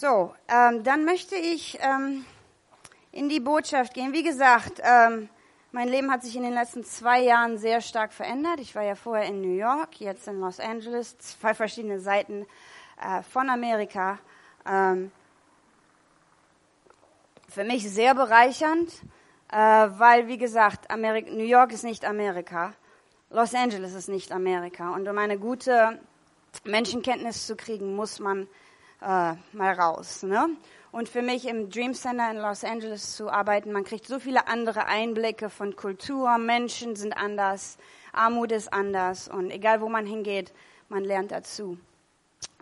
So, ähm, dann möchte ich ähm, in die Botschaft gehen. Wie gesagt, ähm, mein Leben hat sich in den letzten zwei Jahren sehr stark verändert. Ich war ja vorher in New York, jetzt in Los Angeles, zwei verschiedene Seiten äh, von Amerika. Ähm, für mich sehr bereichernd, äh, weil, wie gesagt, Amerika, New York ist nicht Amerika, Los Angeles ist nicht Amerika. Und um eine gute Menschenkenntnis zu kriegen, muss man äh, mal raus. Ne? Und für mich im Dream Center in Los Angeles zu arbeiten, man kriegt so viele andere Einblicke von Kultur, Menschen sind anders, Armut ist anders und egal wo man hingeht, man lernt dazu.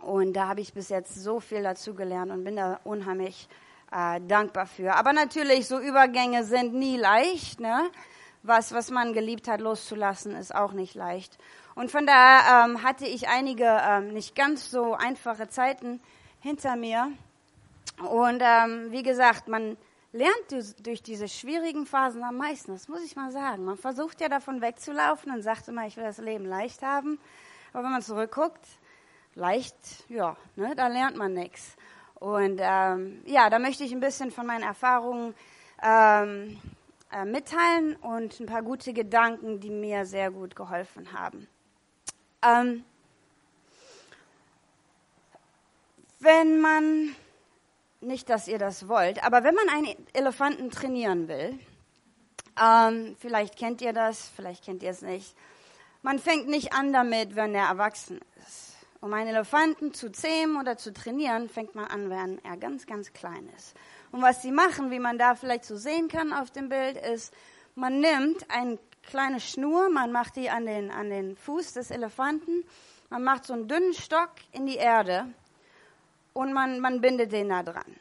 Und da habe ich bis jetzt so viel dazu gelernt und bin da unheimlich äh, dankbar für. Aber natürlich, so Übergänge sind nie leicht. Ne? Was, was man geliebt hat, loszulassen, ist auch nicht leicht. Und von daher ähm, hatte ich einige ähm, nicht ganz so einfache Zeiten hinter mir. Und ähm, wie gesagt, man lernt durch diese schwierigen Phasen am meisten, das muss ich mal sagen. Man versucht ja davon wegzulaufen und sagt immer, ich will das Leben leicht haben. Aber wenn man zurückguckt, leicht, ja, ne, da lernt man nichts. Und ähm, ja, da möchte ich ein bisschen von meinen Erfahrungen ähm, äh, mitteilen und ein paar gute Gedanken, die mir sehr gut geholfen haben. Ähm, wenn man, nicht, dass ihr das wollt, aber wenn man einen Elefanten trainieren will, ähm, vielleicht kennt ihr das, vielleicht kennt ihr es nicht, man fängt nicht an damit, wenn er erwachsen ist. Um einen Elefanten zu zähmen oder zu trainieren, fängt man an, wenn er ganz, ganz klein ist. Und was sie machen, wie man da vielleicht so sehen kann auf dem Bild, ist, man nimmt eine kleine Schnur, man macht die an den, an den Fuß des Elefanten, man macht so einen dünnen Stock in die Erde und man, man bindet den da dran.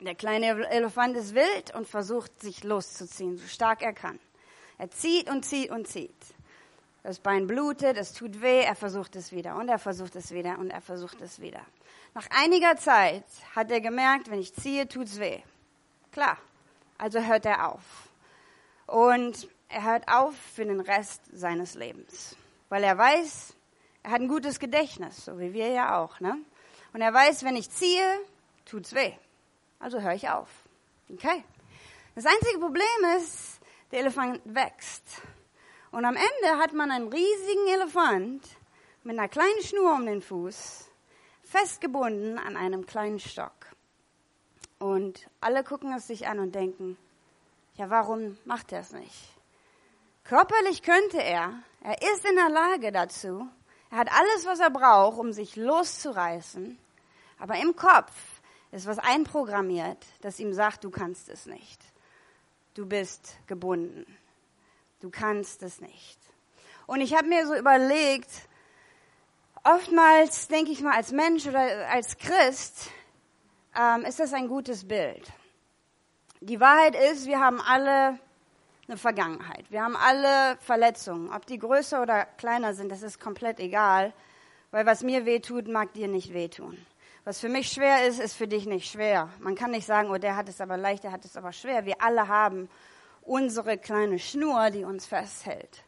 Der kleine Elefant ist wild und versucht, sich loszuziehen, so stark er kann. Er zieht und zieht und zieht. Das Bein blutet, es tut weh, er versucht es wieder und er versucht es wieder und er versucht es wieder. Nach einiger Zeit hat er gemerkt, wenn ich ziehe, tut's weh. Klar, also hört er auf. Und er hört auf für den Rest seines Lebens, weil er weiß, er hat ein gutes Gedächtnis, so wie wir ja auch, ne? Und er weiß, wenn ich ziehe, tut's weh. Also höre ich auf. Okay? Das einzige Problem ist, der Elefant wächst. Und am Ende hat man einen riesigen Elefant mit einer kleinen Schnur um den Fuß, festgebunden an einem kleinen Stock. Und alle gucken es sich an und denken, ja, warum macht er es nicht? Körperlich könnte er, er ist in der Lage dazu, er hat alles, was er braucht, um sich loszureißen, aber im Kopf ist was einprogrammiert, das ihm sagt, du kannst es nicht. Du bist gebunden. Du kannst es nicht. Und ich habe mir so überlegt, oftmals denke ich mal als Mensch oder als Christ, ähm, ist das ein gutes Bild. Die Wahrheit ist, wir haben alle eine Vergangenheit. Wir haben alle Verletzungen. Ob die größer oder kleiner sind, das ist komplett egal, weil was mir wehtut, mag dir nicht wehtun. Was für mich schwer ist, ist für dich nicht schwer. Man kann nicht sagen, oh, der hat es aber leicht, der hat es aber schwer. Wir alle haben unsere kleine Schnur, die uns festhält.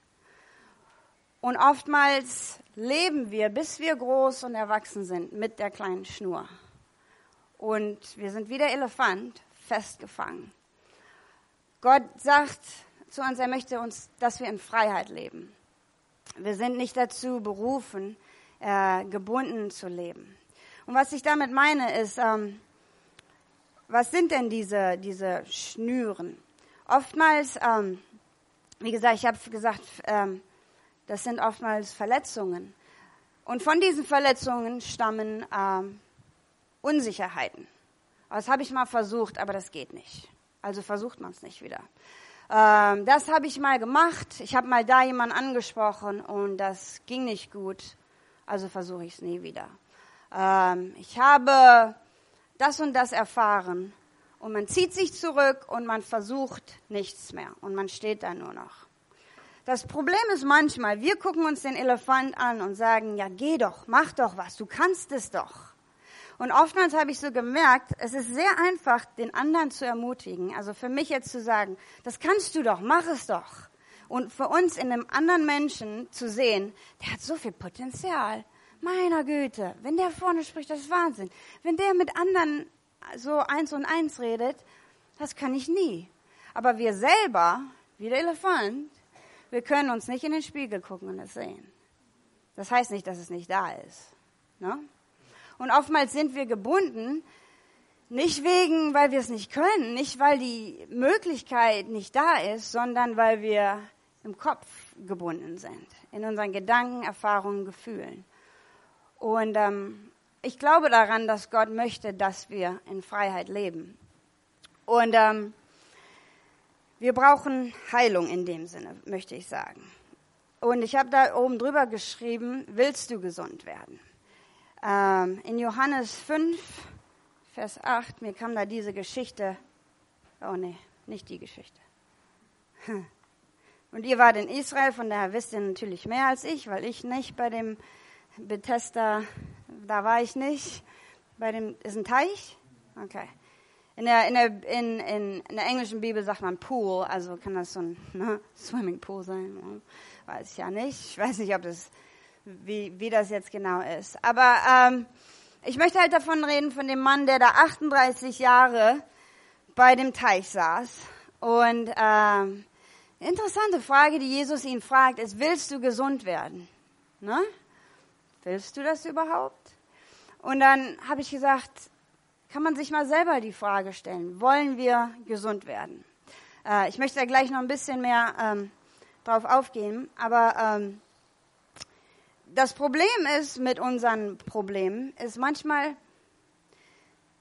Und oftmals leben wir, bis wir groß und erwachsen sind, mit der kleinen Schnur. Und wir sind wie der Elefant festgefangen. Gott sagt zu uns, er möchte uns, dass wir in Freiheit leben. Wir sind nicht dazu berufen, äh, gebunden zu leben. Und was ich damit meine, ist, ähm, was sind denn diese, diese Schnüren? Oftmals, ähm, wie gesagt, ich habe gesagt, ähm, das sind oftmals Verletzungen. Und von diesen Verletzungen stammen ähm, Unsicherheiten. Das habe ich mal versucht, aber das geht nicht. Also versucht man es nicht wieder. Ähm, das habe ich mal gemacht. Ich habe mal da jemanden angesprochen und das ging nicht gut. Also versuche ich es nie wieder. Ähm, ich habe das und das erfahren und man zieht sich zurück und man versucht nichts mehr und man steht da nur noch. Das Problem ist manchmal, wir gucken uns den Elefant an und sagen, ja, geh doch, mach doch was, du kannst es doch. Und oftmals habe ich so gemerkt, es ist sehr einfach, den anderen zu ermutigen. Also für mich jetzt zu sagen, das kannst du doch, mach es doch. Und für uns in einem anderen Menschen zu sehen, der hat so viel Potenzial. Meiner Güte, wenn der vorne spricht, das ist Wahnsinn. Wenn der mit anderen so eins und eins redet, das kann ich nie. Aber wir selber, wie der Elefant, wir können uns nicht in den Spiegel gucken und es sehen. Das heißt nicht, dass es nicht da ist. Ne? Und oftmals sind wir gebunden, nicht wegen, weil wir es nicht können, nicht weil die Möglichkeit nicht da ist, sondern weil wir im Kopf gebunden sind, in unseren Gedanken, Erfahrungen, Gefühlen. Und ähm, ich glaube daran, dass Gott möchte, dass wir in Freiheit leben. Und ähm, wir brauchen Heilung in dem Sinne, möchte ich sagen. Und ich habe da oben drüber geschrieben, willst du gesund werden? Ähm, in Johannes 5, Vers 8, mir kam da diese Geschichte. Oh nee, nicht die Geschichte. Und ihr wart in Israel, von daher wisst ihr natürlich mehr als ich, weil ich nicht bei dem Bethesda, da war ich nicht. Bei dem, ist ein Teich? Okay. In der, in, der, in, in, in der englischen Bibel sagt man Pool, also kann das so ein ne, Swimmingpool sein. Weiß ich ja nicht. Ich weiß nicht, ob das, wie, wie das jetzt genau ist. Aber ähm, ich möchte halt davon reden, von dem Mann, der da 38 Jahre bei dem Teich saß. Und ähm, interessante Frage, die Jesus ihn fragt, ist, willst du gesund werden? Ne? Willst du das überhaupt? Und dann habe ich gesagt, kann man sich mal selber die Frage stellen, wollen wir gesund werden? Äh, ich möchte da gleich noch ein bisschen mehr ähm, drauf aufgehen, aber ähm, das Problem ist mit unseren Problemen, ist manchmal,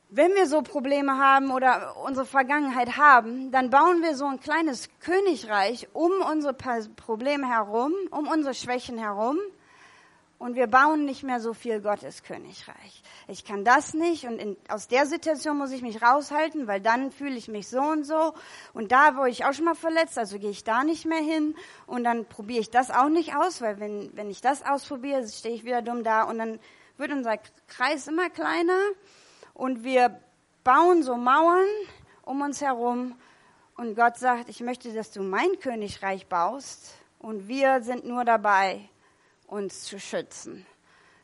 wenn wir so Probleme haben oder unsere Vergangenheit haben, dann bauen wir so ein kleines Königreich um unsere Probleme herum, um unsere Schwächen herum und wir bauen nicht mehr so viel Gottes Königreich. Ich kann das nicht und in, aus der Situation muss ich mich raushalten, weil dann fühle ich mich so und so. Und da wurde ich auch schon mal verletzt, also gehe ich da nicht mehr hin. Und dann probiere ich das auch nicht aus, weil wenn, wenn ich das ausprobiere, stehe ich wieder dumm da. Und dann wird unser Kreis immer kleiner und wir bauen so Mauern um uns herum. Und Gott sagt, ich möchte, dass du mein Königreich baust. Und wir sind nur dabei, uns zu schützen.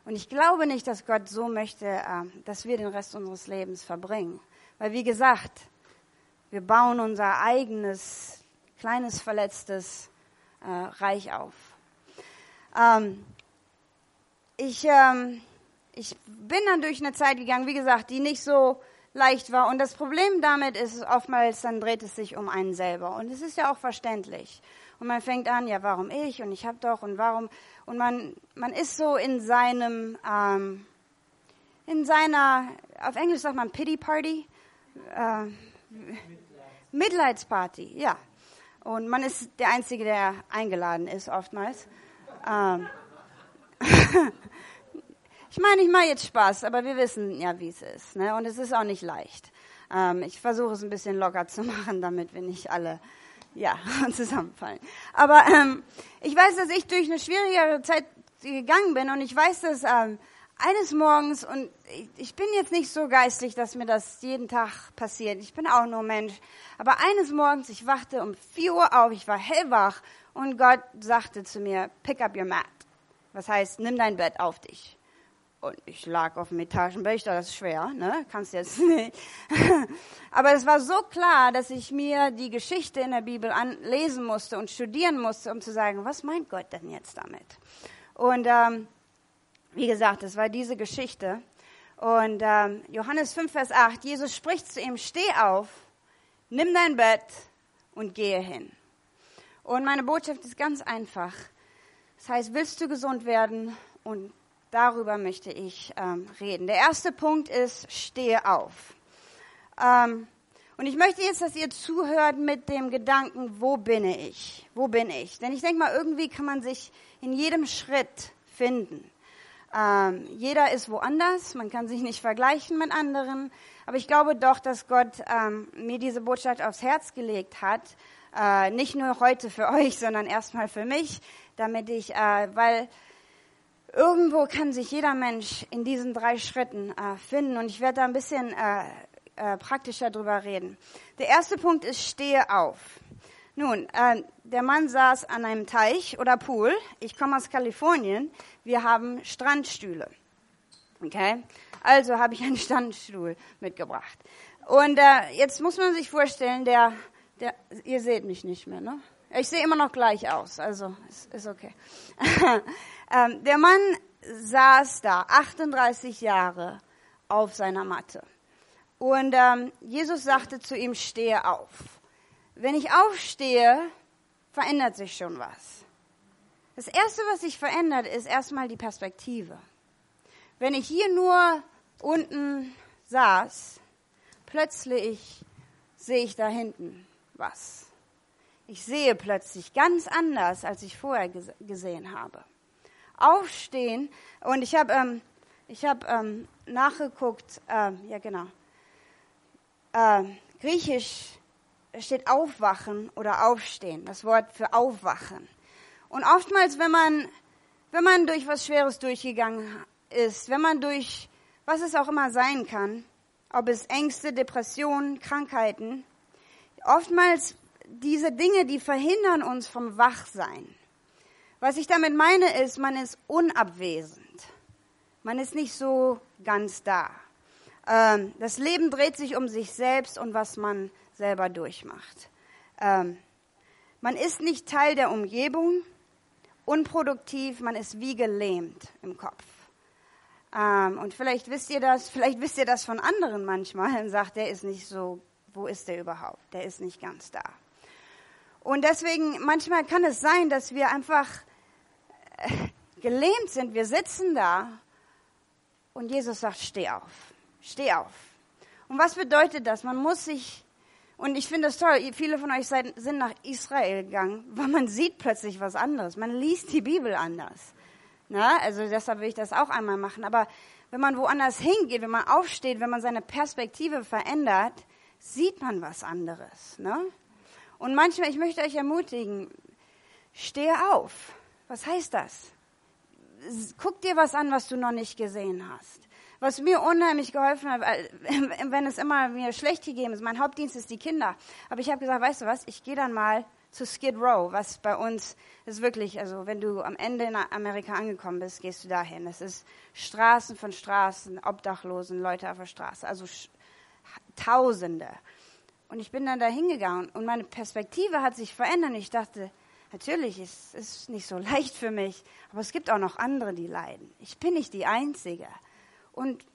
Und ich glaube nicht, dass Gott so möchte, ähm, dass wir den Rest unseres Lebens verbringen. Weil, wie gesagt, wir bauen unser eigenes, kleines, verletztes äh, Reich auf. Ähm, ich, ähm, ich bin dann durch eine Zeit gegangen, wie gesagt, die nicht so leicht war. Und das Problem damit ist oftmals, dann dreht es sich um einen selber. Und es ist ja auch verständlich. Und man fängt an, ja, warum ich? Und ich habe doch und warum? Und man, man ist so in seinem, ähm, in seiner, auf Englisch sagt man Pity Party, äh, Mitleidsparty, ja. Und man ist der Einzige, der eingeladen ist, oftmals. Ähm, ich meine, ich mache jetzt Spaß, aber wir wissen ja, wie es ist. Ne? Und es ist auch nicht leicht. Ähm, ich versuche es ein bisschen locker zu machen, damit wir nicht alle ja, zusammenfallen. Aber ähm, ich weiß, dass ich durch eine schwierigere Zeit gegangen bin und ich weiß, dass ähm, eines Morgens, und ich, ich bin jetzt nicht so geistlich, dass mir das jeden Tag passiert, ich bin auch nur Mensch, aber eines Morgens, ich wachte um 4 Uhr auf, ich war hellwach und Gott sagte zu mir, pick up your mat. Was heißt, nimm dein Bett auf dich. Und ich lag auf dem Etagenbett, das ist schwer, ne? Kannst jetzt nicht. Aber es war so klar, dass ich mir die Geschichte in der Bibel anlesen musste und studieren musste, um zu sagen, was meint Gott denn jetzt damit? Und ähm, wie gesagt, es war diese Geschichte. Und ähm, Johannes 5, Vers 8, Jesus spricht zu ihm, steh auf, nimm dein Bett und gehe hin. Und meine Botschaft ist ganz einfach. Das heißt, willst du gesund werden und Darüber möchte ich ähm, reden. Der erste Punkt ist, stehe auf. Ähm, und ich möchte jetzt, dass ihr zuhört mit dem Gedanken, wo bin ich? Wo bin ich? Denn ich denke mal, irgendwie kann man sich in jedem Schritt finden. Ähm, jeder ist woanders, man kann sich nicht vergleichen mit anderen. Aber ich glaube doch, dass Gott ähm, mir diese Botschaft aufs Herz gelegt hat. Äh, nicht nur heute für euch, sondern erstmal für mich, damit ich, äh, weil Irgendwo kann sich jeder Mensch in diesen drei Schritten äh, finden und ich werde da ein bisschen äh, äh, praktischer drüber reden. Der erste Punkt ist, stehe auf. Nun, äh, der Mann saß an einem Teich oder Pool. Ich komme aus Kalifornien. Wir haben Strandstühle. Okay? Also habe ich einen Strandstuhl mitgebracht. Und äh, jetzt muss man sich vorstellen, der, der, ihr seht mich nicht mehr, ne? Ich sehe immer noch gleich aus, also ist, ist okay. ähm, der Mann saß da 38 Jahre auf seiner Matte. Und ähm, Jesus sagte zu ihm, stehe auf. Wenn ich aufstehe, verändert sich schon was. Das Erste, was sich verändert, ist erstmal die Perspektive. Wenn ich hier nur unten saß, plötzlich sehe ich da hinten was. Ich sehe plötzlich ganz anders, als ich vorher gesehen habe. Aufstehen und ich habe ähm, ich hab, ähm, nachgeguckt, äh, ja genau, äh, griechisch steht aufwachen oder aufstehen, das Wort für aufwachen. Und oftmals, wenn man, wenn man durch was Schweres durchgegangen ist, wenn man durch was es auch immer sein kann, ob es Ängste, Depressionen, Krankheiten, oftmals diese Dinge, die verhindern uns vom Wachsein. Was ich damit meine, ist, man ist unabwesend. Man ist nicht so ganz da. Ähm, das Leben dreht sich um sich selbst und was man selber durchmacht. Ähm, man ist nicht Teil der Umgebung, unproduktiv, man ist wie gelähmt im Kopf. Ähm, und vielleicht wisst ihr das, vielleicht wisst ihr das von anderen manchmal und sagt, der ist nicht so, wo ist der überhaupt? Der ist nicht ganz da. Und deswegen, manchmal kann es sein, dass wir einfach äh, gelähmt sind. Wir sitzen da und Jesus sagt, steh auf, steh auf. Und was bedeutet das? Man muss sich, und ich finde das toll, viele von euch sind nach Israel gegangen, weil man sieht plötzlich was anderes. Man liest die Bibel anders. Na, also deshalb will ich das auch einmal machen. Aber wenn man woanders hingeht, wenn man aufsteht, wenn man seine Perspektive verändert, sieht man was anderes. Ne? Und manchmal, ich möchte euch ermutigen, steh auf. Was heißt das? Guck dir was an, was du noch nicht gesehen hast. Was mir unheimlich geholfen hat, wenn es immer mir schlecht gegeben ist, mein Hauptdienst ist die Kinder. Aber ich habe gesagt, weißt du was, ich gehe dann mal zu Skid Row, was bei uns ist wirklich, also wenn du am Ende in Amerika angekommen bist, gehst du dahin. Es ist Straßen von Straßen, Obdachlosen, Leute auf der Straße, also Tausende. Und ich bin dann da hingegangen und meine Perspektive hat sich verändert. Ich dachte, natürlich, es ist nicht so leicht für mich, aber es gibt auch noch andere, die leiden. Ich bin nicht die Einzige. Und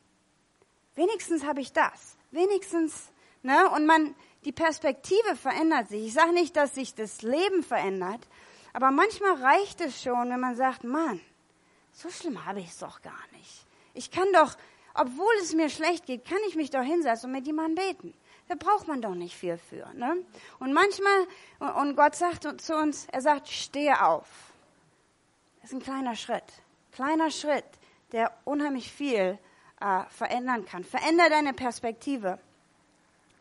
wenigstens habe ich das. Wenigstens, ne? Und man, die Perspektive verändert sich. Ich sage nicht, dass sich das Leben verändert, aber manchmal reicht es schon, wenn man sagt, Mann, so schlimm habe ich es doch gar nicht. Ich kann doch, obwohl es mir schlecht geht, kann ich mich doch hinsetzen und mit jemandem beten. Da braucht man doch nicht viel für. Ne? Und manchmal, und Gott sagt zu uns, er sagt, stehe auf. Das ist ein kleiner Schritt. Kleiner Schritt, der unheimlich viel äh, verändern kann. Veränder deine Perspektive.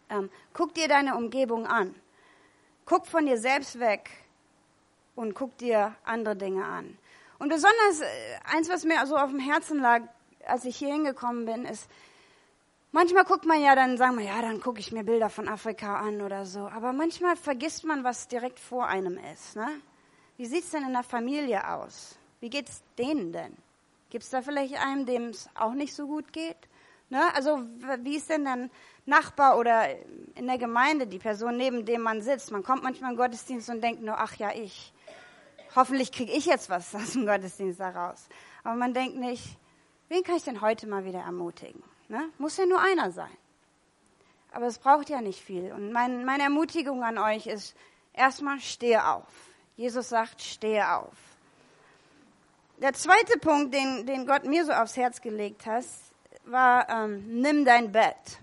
Ähm, guck dir deine Umgebung an. Guck von dir selbst weg und guck dir andere Dinge an. Und besonders äh, eins, was mir so auf dem Herzen lag, als ich hier hingekommen bin, ist, Manchmal guckt man ja dann, sagen wir, ja, dann gucke ich mir Bilder von Afrika an oder so. Aber manchmal vergisst man, was direkt vor einem ist. Ne? Wie sieht's denn in der Familie aus? Wie geht's denen denn? Gibt's da vielleicht einen, dem es auch nicht so gut geht? Ne? Also wie ist denn dann Nachbar oder in der Gemeinde die Person, neben dem man sitzt? Man kommt manchmal im Gottesdienst und denkt nur, ach ja, ich. Hoffentlich kriege ich jetzt was aus dem Gottesdienst daraus. Aber man denkt nicht, wen kann ich denn heute mal wieder ermutigen? Ne? Muss ja nur einer sein. Aber es braucht ja nicht viel. Und mein, meine Ermutigung an euch ist, erstmal stehe auf. Jesus sagt, stehe auf. Der zweite Punkt, den, den Gott mir so aufs Herz gelegt hat, war, ähm, nimm dein Bett.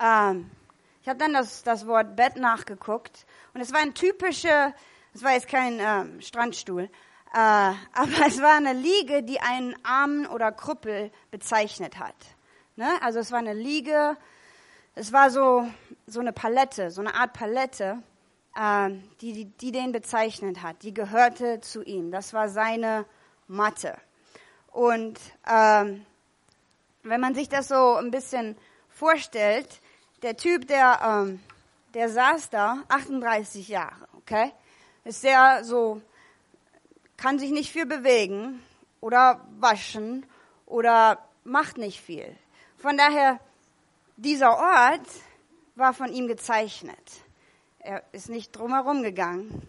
Ähm, ich habe dann das, das Wort Bett nachgeguckt und es war ein typischer, es war jetzt kein ähm, Strandstuhl, aber es war eine Liege, die einen Armen oder Krüppel bezeichnet hat. Ne? Also es war eine Liege, es war so, so eine Palette, so eine Art Palette, äh, die, die, die den bezeichnet hat. Die gehörte zu ihm. Das war seine Matte. Und ähm, wenn man sich das so ein bisschen vorstellt, der Typ, der, ähm, der saß da 38 Jahre, okay? Ist sehr so, kann sich nicht viel bewegen oder waschen oder macht nicht viel. Von daher, dieser Ort war von ihm gezeichnet. Er ist nicht drumherum gegangen.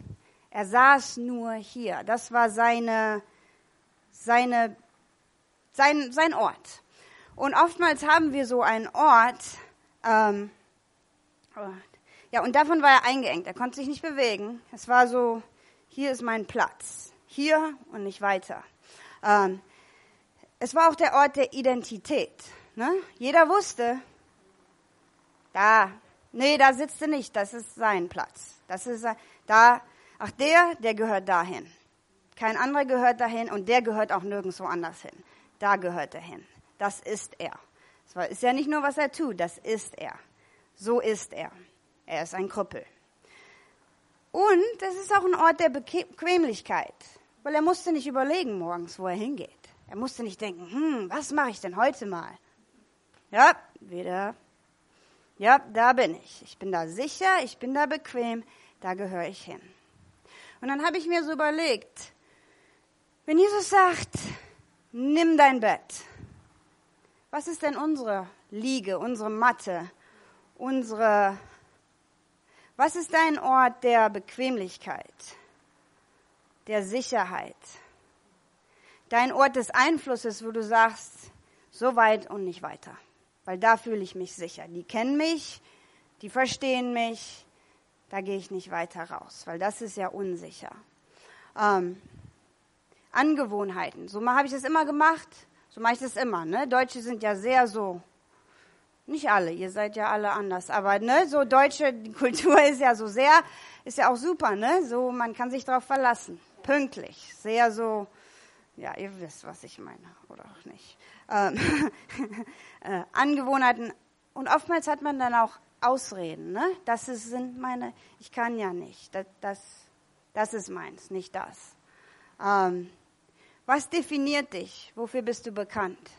Er saß nur hier. Das war seine, seine, sein, sein Ort. Und oftmals haben wir so einen Ort, ähm, oh, ja, und davon war er eingeengt. Er konnte sich nicht bewegen. Es war so, hier ist mein Platz. Hier und nicht weiter. Ähm, es war auch der Ort der Identität. Ne? Jeder wusste, da, nee, da sitzt er nicht, das ist sein Platz. Das ist da, ach der, der gehört dahin. Kein anderer gehört dahin und der gehört auch nirgendwo anders hin. Da gehört er hin. Das ist er. Das ist ja nicht nur, was er tut, das ist er. So ist er. Er ist ein Krüppel. Und es ist auch ein Ort der Bequemlichkeit, weil er musste nicht überlegen morgens, wo er hingeht. Er musste nicht denken, hm, was mache ich denn heute mal? Ja, wieder ja, da bin ich. Ich bin da sicher, ich bin da bequem, da gehöre ich hin. Und dann habe ich mir so überlegt, wenn Jesus sagt, nimm dein Bett, was ist denn unsere Liege, unsere Matte, unsere, was ist dein Ort der Bequemlichkeit, der Sicherheit, dein Ort des Einflusses, wo du sagst, so weit und nicht weiter? weil da fühle ich mich sicher. Die kennen mich, die verstehen mich, da gehe ich nicht weiter raus, weil das ist ja unsicher. Ähm, Angewohnheiten, so habe ich das immer gemacht, so mache ich das immer. Ne? Deutsche sind ja sehr so, nicht alle, ihr seid ja alle anders, aber ne, so deutsche Kultur ist ja so sehr, ist ja auch super, ne? So man kann sich darauf verlassen, pünktlich, sehr so, ja, ihr wisst, was ich meine, oder auch nicht ähm, äh, Angewohnheiten. Und oftmals hat man dann auch Ausreden. Ne? Das ist, sind meine, ich kann ja nicht. Das, das, das ist meins, nicht das. Ähm, was definiert dich? Wofür bist du bekannt?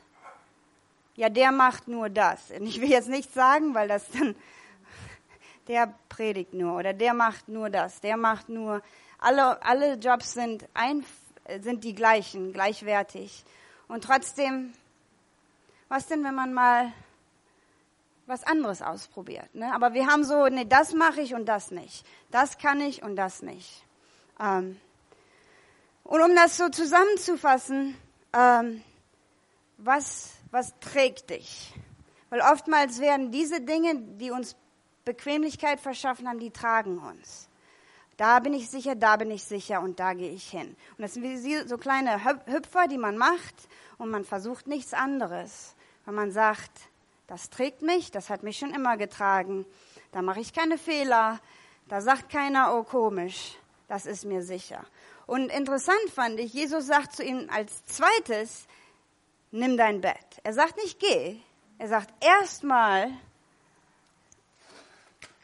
Ja, der macht nur das. Und ich will jetzt nicht sagen, weil das dann, der predigt nur oder der macht nur das. Der macht nur, alle, alle Jobs sind, ein, sind die gleichen, gleichwertig. Und trotzdem was denn, wenn man mal was anderes ausprobiert? Ne? Aber wir haben so, nee, das mache ich und das nicht. Das kann ich und das nicht. Ähm, und um das so zusammenzufassen, ähm, was, was trägt dich? Weil oftmals werden diese Dinge, die uns Bequemlichkeit verschaffen haben, die tragen uns. Da bin ich sicher, da bin ich sicher und da gehe ich hin. Und das sind so kleine Hüpfer, die man macht und man versucht nichts anderes wenn man sagt, das trägt mich, das hat mich schon immer getragen, da mache ich keine Fehler, da sagt keiner, oh komisch, das ist mir sicher. Und interessant fand ich, Jesus sagt zu ihm als zweites, nimm dein Bett. Er sagt nicht geh, er sagt erstmal,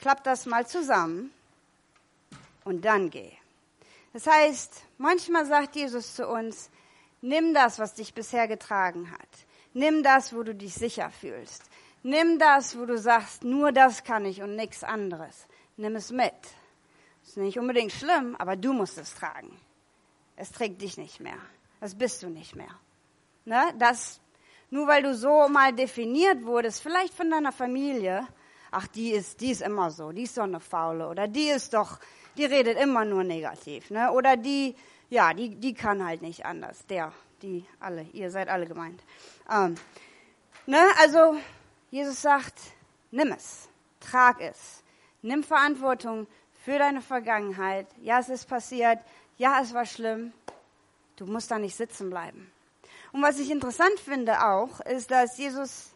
klapp das mal zusammen und dann geh. Das heißt, manchmal sagt Jesus zu uns, nimm das, was dich bisher getragen hat. Nimm das, wo du dich sicher fühlst. Nimm das, wo du sagst, nur das kann ich und nichts anderes. Nimm es mit. Ist nicht unbedingt schlimm, aber du musst es tragen. Es trägt dich nicht mehr. Das bist du nicht mehr. Ne? Das, nur weil du so mal definiert wurdest, vielleicht von deiner Familie, ach, die ist, die ist immer so, die ist doch eine Faule, oder die ist doch, die redet immer nur negativ, ne? Oder die, ja, die, die kann halt nicht anders. Der, die alle, ihr seid alle gemeint. Ähm, ne? Also Jesus sagt, nimm es, trag es, nimm Verantwortung für deine Vergangenheit. Ja, es ist passiert. Ja, es war schlimm. Du musst da nicht sitzen bleiben. Und was ich interessant finde auch, ist, dass Jesus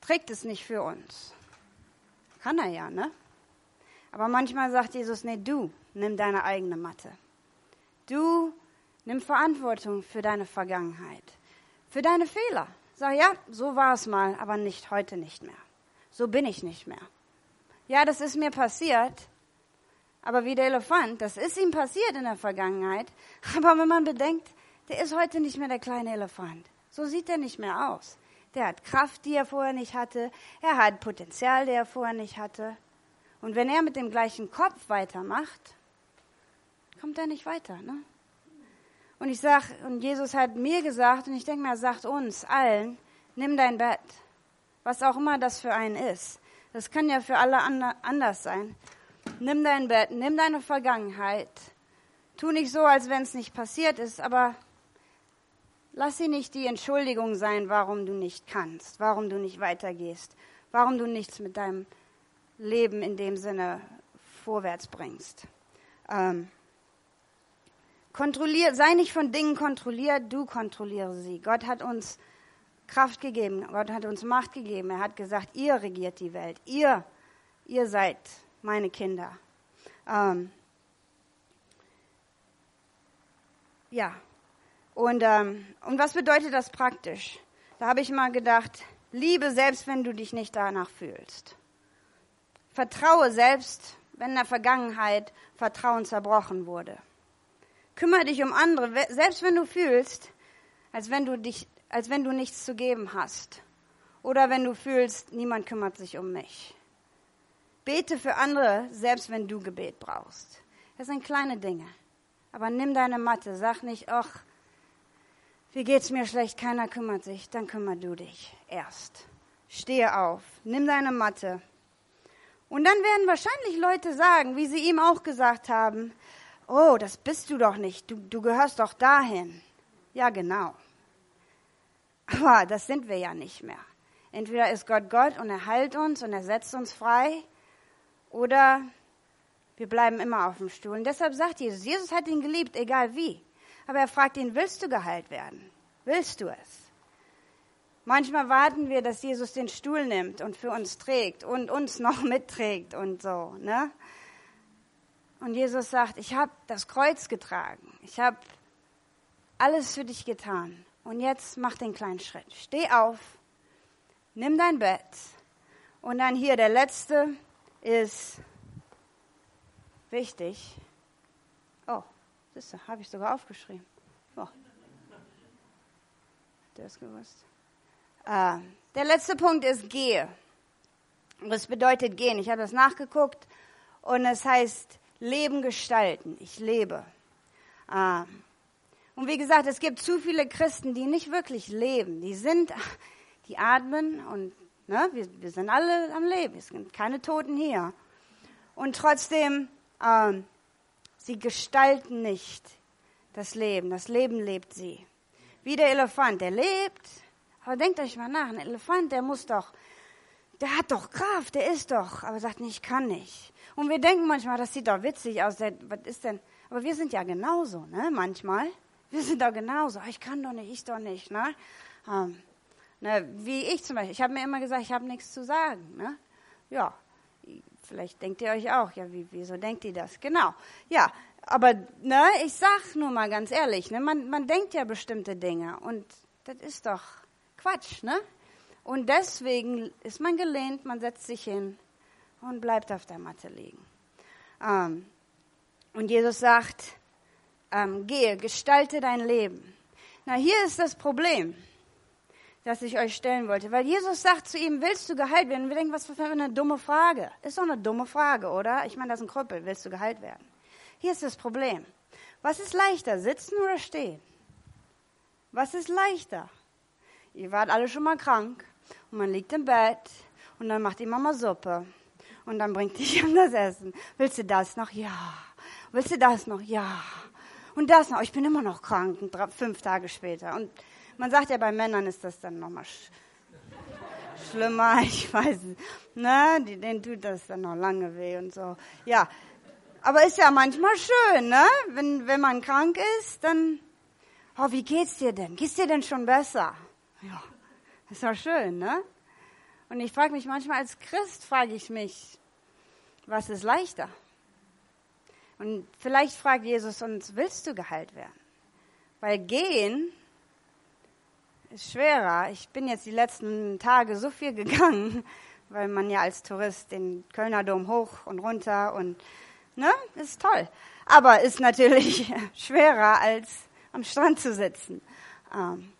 trägt es nicht für uns. Kann er ja, ne? Aber manchmal sagt Jesus, nee, du nimm deine eigene Matte. Du nimm Verantwortung für deine Vergangenheit für deine Fehler. Sag, ja, so war es mal, aber nicht heute nicht mehr. So bin ich nicht mehr. Ja, das ist mir passiert, aber wie der Elefant, das ist ihm passiert in der Vergangenheit. Aber wenn man bedenkt, der ist heute nicht mehr der kleine Elefant. So sieht er nicht mehr aus. Der hat Kraft, die er vorher nicht hatte. Er hat Potenzial, der er vorher nicht hatte. Und wenn er mit dem gleichen Kopf weitermacht, kommt er nicht weiter. Ne? Und ich sag, und Jesus hat mir gesagt, und ich denke mir, er sagt uns allen, nimm dein Bett. Was auch immer das für einen ist. Das kann ja für alle anders sein. Nimm dein Bett, nimm deine Vergangenheit. Tu nicht so, als wenn es nicht passiert ist, aber lass sie nicht die Entschuldigung sein, warum du nicht kannst, warum du nicht weitergehst, warum du nichts mit deinem Leben in dem Sinne vorwärts bringst. Ähm, kontrollier, sei nicht von Dingen kontrolliert, du kontrolliere sie. Gott hat uns Kraft gegeben, Gott hat uns Macht gegeben. Er hat gesagt, ihr regiert die Welt, ihr, ihr seid meine Kinder. Ähm, ja, und, ähm, und was bedeutet das praktisch? Da habe ich mal gedacht, liebe selbst, wenn du dich nicht danach fühlst. Vertraue selbst, wenn in der Vergangenheit Vertrauen zerbrochen wurde. Kümmere dich um andere, selbst wenn du fühlst, als wenn du dich, als wenn du nichts zu geben hast. Oder wenn du fühlst, niemand kümmert sich um mich. Bete für andere, selbst wenn du Gebet brauchst. Das sind kleine Dinge. Aber nimm deine Matte. Sag nicht, ach, wie geht's mir schlecht, keiner kümmert sich. Dann kümmer du dich erst. Stehe auf. Nimm deine Matte. Und dann werden wahrscheinlich Leute sagen, wie sie ihm auch gesagt haben, oh, das bist du doch nicht, du, du gehörst doch dahin. Ja, genau. Aber das sind wir ja nicht mehr. Entweder ist Gott Gott und er heilt uns und er setzt uns frei, oder wir bleiben immer auf dem Stuhl. Und deshalb sagt Jesus, Jesus hat ihn geliebt, egal wie. Aber er fragt ihn, willst du geheilt werden? Willst du es? Manchmal warten wir, dass Jesus den Stuhl nimmt und für uns trägt und uns noch mitträgt und so. Ne? Und Jesus sagt, ich habe das Kreuz getragen. Ich habe alles für dich getan. Und jetzt mach den kleinen Schritt. Steh auf, nimm dein Bett. Und dann hier der letzte ist wichtig. Oh, das habe ich sogar aufgeschrieben. Oh. Der ist gewusst. Äh, der letzte Punkt ist gehe. Das bedeutet gehen. Ich habe das nachgeguckt und es heißt Leben gestalten. Ich lebe. Ähm, und wie gesagt, es gibt zu viele Christen, die nicht wirklich leben. Die sind, die atmen und ne, wir, wir sind alle am Leben. Es sind keine Toten hier. Und trotzdem, ähm, sie gestalten nicht das Leben. Das Leben lebt sie. Wie der Elefant, der lebt. Aber denkt euch mal nach, ein Elefant, der muss doch, der hat doch Kraft, der ist doch, aber sagt nicht, ich kann nicht. Und wir denken manchmal, das sieht doch witzig aus. Was ist denn? Aber wir sind ja genauso, ne? Manchmal. Wir sind doch genauso. Ich kann doch nicht, ich doch nicht, ne? Ähm, ne wie ich zum Beispiel. Ich habe mir immer gesagt, ich habe nichts zu sagen, ne? Ja. Vielleicht denkt ihr euch auch, ja, wie, wieso denkt ihr das? Genau. Ja, aber ne, ich sag nur mal ganz ehrlich, ne, man, man denkt ja bestimmte Dinge und das ist doch Quatsch, ne? Und deswegen ist man gelehnt, man setzt sich hin und bleibt auf der Matte liegen. Ähm, und Jesus sagt, ähm, gehe, gestalte dein Leben. Na, hier ist das Problem, das ich euch stellen wollte. Weil Jesus sagt zu ihm, willst du geheilt werden? Und wir denken, was für eine dumme Frage. Ist doch eine dumme Frage, oder? Ich meine, das ist ein Krüppel. Willst du geheilt werden? Hier ist das Problem. Was ist leichter, sitzen oder stehen? Was ist leichter? Ihr wart alle schon mal krank und man liegt im Bett und dann macht die Mama Suppe und dann bringt dich jemand das Essen. Willst du das noch? Ja. Willst du das noch? Ja. Und das noch? Ich bin immer noch krank, fünf Tage später. Und man sagt ja, bei Männern ist das dann nochmal sch schlimmer, ich weiß. Ne? Denen tut das dann noch lange weh und so. Ja. Aber ist ja manchmal schön, ne? Wenn, wenn man krank ist, dann, oh, wie geht's dir denn? Geht's dir denn schon besser? Ja. Ist doch schön, ne? Und ich frage mich manchmal als Christ, frage ich mich, was ist leichter? Und vielleicht fragt Jesus uns, willst du geheilt werden? Weil gehen ist schwerer. Ich bin jetzt die letzten Tage so viel gegangen, weil man ja als Tourist den Kölner Dom hoch und runter und, ne, ist toll. Aber ist natürlich schwerer als am Strand zu sitzen. Ähm,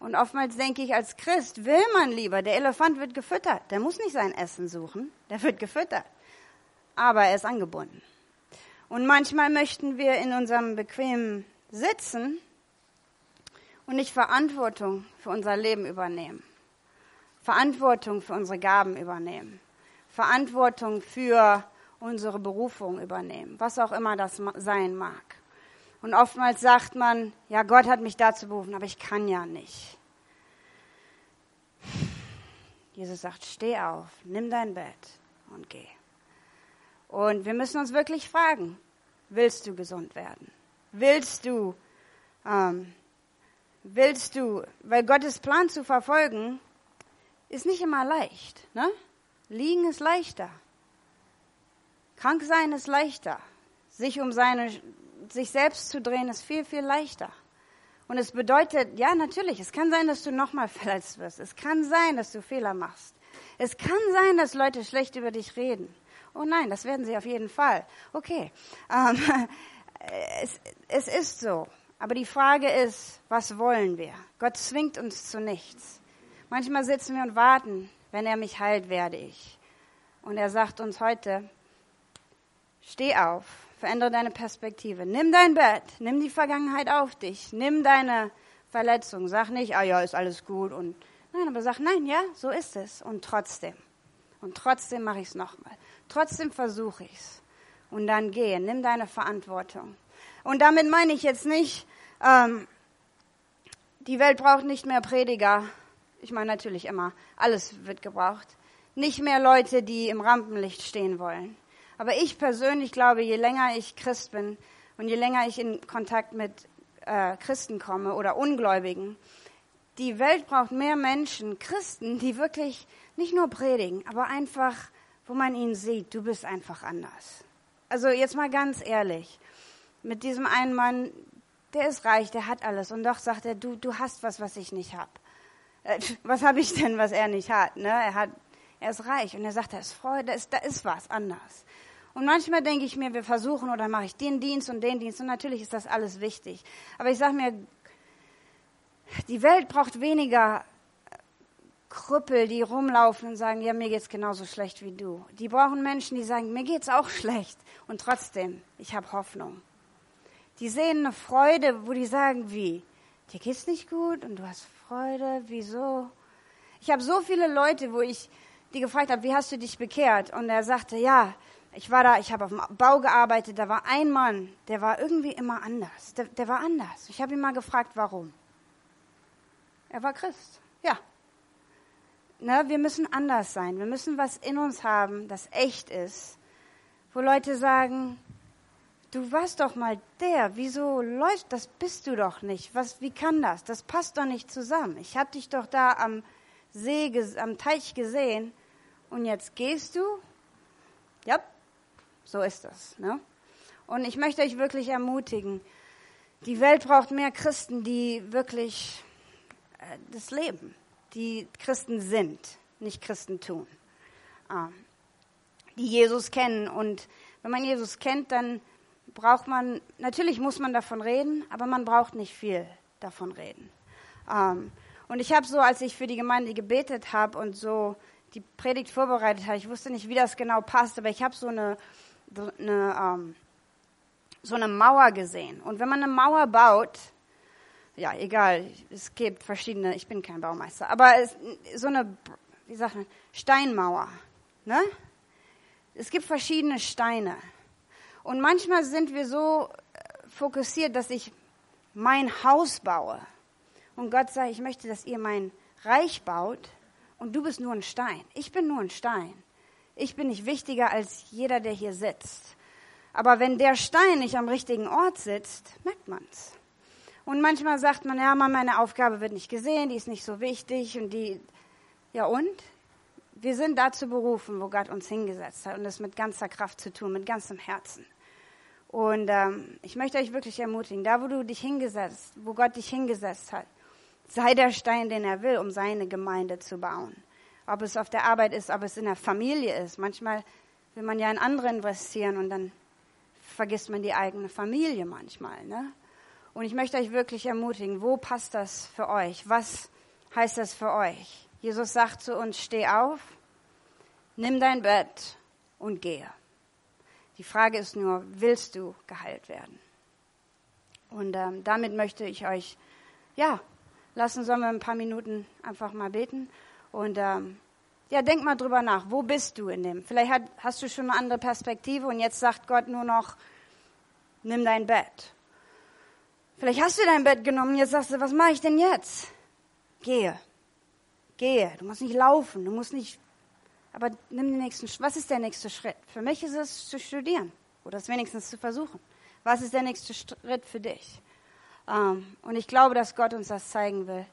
und oftmals denke ich, als Christ will man lieber, der Elefant wird gefüttert. Der muss nicht sein Essen suchen, der wird gefüttert. aber er ist angebunden. Und manchmal möchten wir in unserem bequemen Sitzen und nicht Verantwortung für unser Leben übernehmen. Verantwortung für unsere Gaben übernehmen. Verantwortung für unsere Berufung übernehmen, was auch immer das sein mag. Und oftmals sagt man, ja, Gott hat mich dazu berufen, aber ich kann ja nicht. Jesus sagt, steh auf, nimm dein Bett und geh. Und wir müssen uns wirklich fragen, willst du gesund werden? Willst du, ähm, willst du, weil Gottes Plan zu verfolgen, ist nicht immer leicht. Ne? Liegen ist leichter. Krank sein ist leichter. Sich um seine, sich selbst zu drehen ist viel, viel leichter. Und es bedeutet, ja, natürlich, es kann sein, dass du nochmal verletzt wirst. Es kann sein, dass du Fehler machst. Es kann sein, dass Leute schlecht über dich reden. Oh nein, das werden sie auf jeden Fall. Okay. Ähm, es, es ist so. Aber die Frage ist, was wollen wir? Gott zwingt uns zu nichts. Manchmal sitzen wir und warten, wenn er mich heilt, werde ich. Und er sagt uns heute, steh auf, Verändere deine Perspektive. Nimm dein Bett, nimm die Vergangenheit auf dich, nimm deine Verletzung. Sag nicht, ah ja, ist alles gut und nein, aber sag nein, ja, so ist es und trotzdem. Und trotzdem mache ich es nochmal. Trotzdem versuche ich es. Und dann gehe, nimm deine Verantwortung. Und damit meine ich jetzt nicht, ähm, die Welt braucht nicht mehr Prediger. Ich meine natürlich immer, alles wird gebraucht. Nicht mehr Leute, die im Rampenlicht stehen wollen. Aber ich persönlich glaube, je länger ich Christ bin und je länger ich in Kontakt mit äh, Christen komme oder Ungläubigen, die Welt braucht mehr Menschen, Christen, die wirklich nicht nur predigen, aber einfach, wo man ihnen sieht, du bist einfach anders. Also jetzt mal ganz ehrlich, mit diesem einen Mann, der ist reich, der hat alles und doch sagt er, du, du hast was, was ich nicht hab. Äh, was habe ich denn, was er nicht hat? Ne? Er hat, er ist reich und er sagt, da ist Freude, da ist, da ist was anders. Und manchmal denke ich mir, wir versuchen oder mache ich den Dienst und den Dienst. Und natürlich ist das alles wichtig. Aber ich sage mir, die Welt braucht weniger Krüppel, die rumlaufen und sagen, ja, mir geht's genauso schlecht wie du. Die brauchen Menschen, die sagen, mir geht's auch schlecht. Und trotzdem, ich habe Hoffnung. Die sehen eine Freude, wo die sagen, wie? Dir geht's nicht gut und du hast Freude, wieso? Ich habe so viele Leute, wo ich die gefragt habe, wie hast du dich bekehrt? Und er sagte, ja, ich war da, ich habe auf dem Bau gearbeitet, da war ein Mann, der war irgendwie immer anders. Der, der war anders. Ich habe ihn mal gefragt, warum. Er war Christ. Ja. Ne, wir müssen anders sein. Wir müssen was in uns haben, das echt ist. Wo Leute sagen, du warst doch mal der, wieso läuft, das bist du doch nicht. Was, wie kann das? Das passt doch nicht zusammen. Ich habe dich doch da am See, am Teich gesehen und jetzt gehst du? Ja, so ist das. Ne? Und ich möchte euch wirklich ermutigen, die Welt braucht mehr Christen, die wirklich äh, das leben, die Christen sind, nicht Christen tun, ah, die Jesus kennen. Und wenn man Jesus kennt, dann braucht man, natürlich muss man davon reden, aber man braucht nicht viel davon reden. Ähm, und ich habe so, als ich für die Gemeinde gebetet habe und so die Predigt vorbereitet habe, ich wusste nicht, wie das genau passt, aber ich habe so eine eine, ähm, so eine Mauer gesehen. Und wenn man eine Mauer baut, ja, egal, es gibt verschiedene, ich bin kein Baumeister, aber es, so eine, wie sagt man, Steinmauer, ne? Es gibt verschiedene Steine. Und manchmal sind wir so äh, fokussiert, dass ich mein Haus baue. Und Gott sagt, ich möchte, dass ihr mein Reich baut und du bist nur ein Stein. Ich bin nur ein Stein. Ich bin nicht wichtiger als jeder, der hier sitzt. Aber wenn der Stein nicht am richtigen Ort sitzt, merkt man's. Und manchmal sagt man, ja, meine Aufgabe wird nicht gesehen, die ist nicht so wichtig und die, ja und? Wir sind dazu berufen, wo Gott uns hingesetzt hat und das mit ganzer Kraft zu tun, mit ganzem Herzen. Und ähm, ich möchte euch wirklich ermutigen, da wo du dich hingesetzt, wo Gott dich hingesetzt hat, sei der Stein, den er will, um seine Gemeinde zu bauen ob es auf der Arbeit ist, ob es in der Familie ist. Manchmal will man ja in andere investieren und dann vergisst man die eigene Familie manchmal. Ne? Und ich möchte euch wirklich ermutigen, wo passt das für euch? Was heißt das für euch? Jesus sagt zu uns, steh auf, nimm dein Bett und gehe. Die Frage ist nur, willst du geheilt werden? Und ähm, damit möchte ich euch, ja, lassen, sollen wir ein paar Minuten einfach mal beten. Und ähm, ja, denk mal drüber nach. Wo bist du in dem? Vielleicht hat, hast du schon eine andere Perspektive und jetzt sagt Gott nur noch, nimm dein Bett. Vielleicht hast du dein Bett genommen und jetzt sagst du, was mache ich denn jetzt? Gehe. Gehe. Du musst nicht laufen, du musst nicht. Aber nimm den nächsten. Was ist der nächste Schritt? Für mich ist es zu studieren oder es wenigstens zu versuchen. Was ist der nächste Schritt für dich? Ähm, und ich glaube, dass Gott uns das zeigen will.